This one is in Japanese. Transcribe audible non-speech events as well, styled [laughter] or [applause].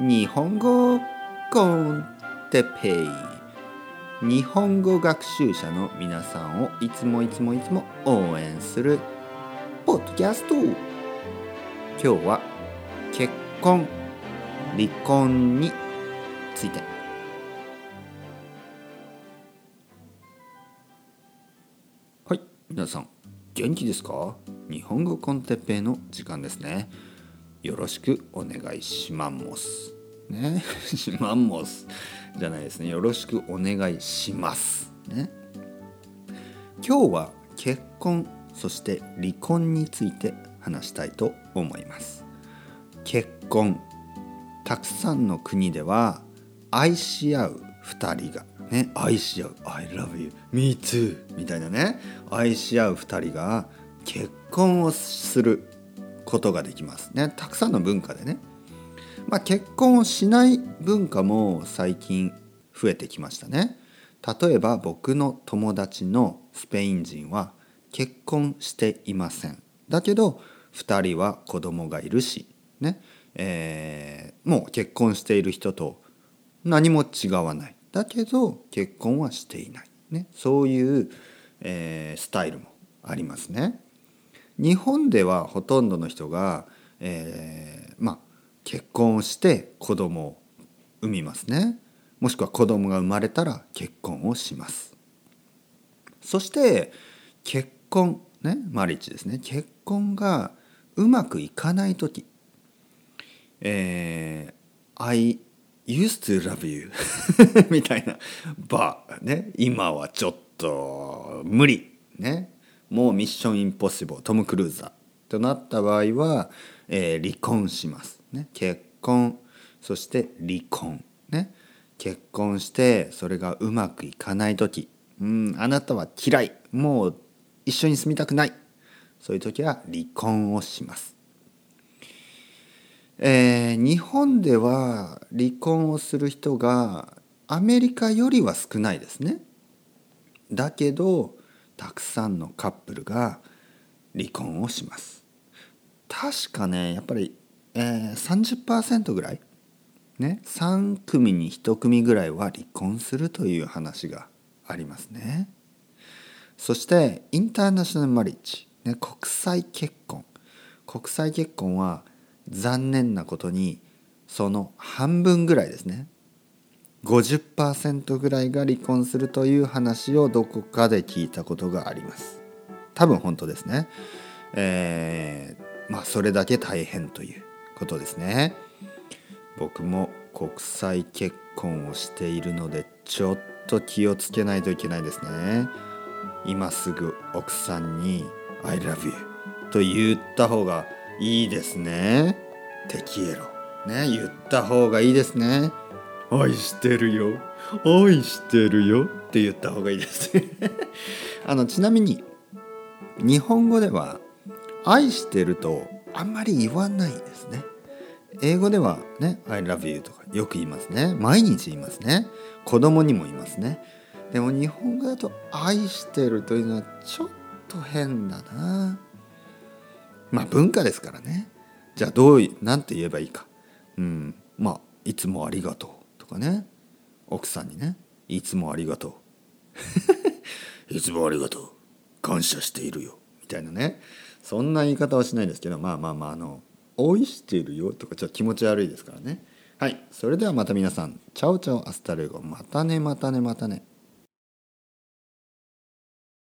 日本語コンテペイ。日本語学習者の皆さんをいつもいつもいつも応援するポッドキャスト。今日は結婚離婚について。はい皆さん元気ですか？日本語コンテッペイの時間ですね。よろしくお願いします。ね？[laughs] しマンモスじゃないですね。よろしくお願いします。ね？今日は結婚そして離婚について話したいと思います。結婚。たくさんの国では愛し合う2人が。ね？愛し合う「I love you」「Me too」みたいなね。愛し合う2人が結婚をすることができますね。たくさんの文化でね、まあ、結婚をしない文化も最近増えてきましたね。例えば僕の友達のスペイン人は結婚していません。だけど2人は子供がいるしね。えー、もう結婚している人と何も違わない。だけど結婚はしていない、ね、そういう、えー、スタイルもありますね。日本ではほとんどの人が、えー、まあ結婚をして子供を産みますね。もしくは子供が生まれたら結婚をします。そして結婚ねマリッジですね。結婚がうまくいかない時えー、I used to love you [laughs] みたいな。バーね今はちょっと無理ね。もうミッションインポッシブルトム・クルーザー。となった場合は、えー、離婚します、ね、結婚そして離婚。ね。結婚してそれがうまくいかない時。うんあなたは嫌い。もう一緒に住みたくない。そういう時は離婚をします。えー、日本では離婚をする人がアメリカよりは少ないですね。だけどたくさんのカップルが離婚をします。確かねやっぱり、えー、30%ぐらい？ね？3組に1組ぐらいは離婚するという話がありますね。そしてインターナショナルマリッジ、ね、国際結婚。国際結婚は残念なことにその半分ぐらいですね。50%ぐらいが離婚するという話をどこかで聞いたことがあります。多分本当ですね。えー、まあそれだけ大変ということですね。僕も国際結婚をしているのでちょっと気をつけないといけないですね。今すぐ奥さんに「I love you」と言った方がいいですね。テキエロね言った方がいいですね。愛してるよ愛してるよって言った方がいいです [laughs] あのちなみに日本語では愛してるとあんまり言わないですね。英語ではね I love you とかよく言いますね。毎日言いますね。子供にも言いますね。でも日本語だと愛してるというのはちょっと変だな。まあ文化ですからね。じゃあどう何て言えばいいか。うん。まあいつもありがとう。かね。奥さんにね「いつもありがとう」[laughs]「いつもありがとう。感謝しているよ」みたいなね。そんな言い方はしないですけどまあまあまああの「愛しているよ」とかちょっと気持ち悪いですからね。はい。それではまた皆さん。チャオチャオアスタルエゴ。またねまたねまたね。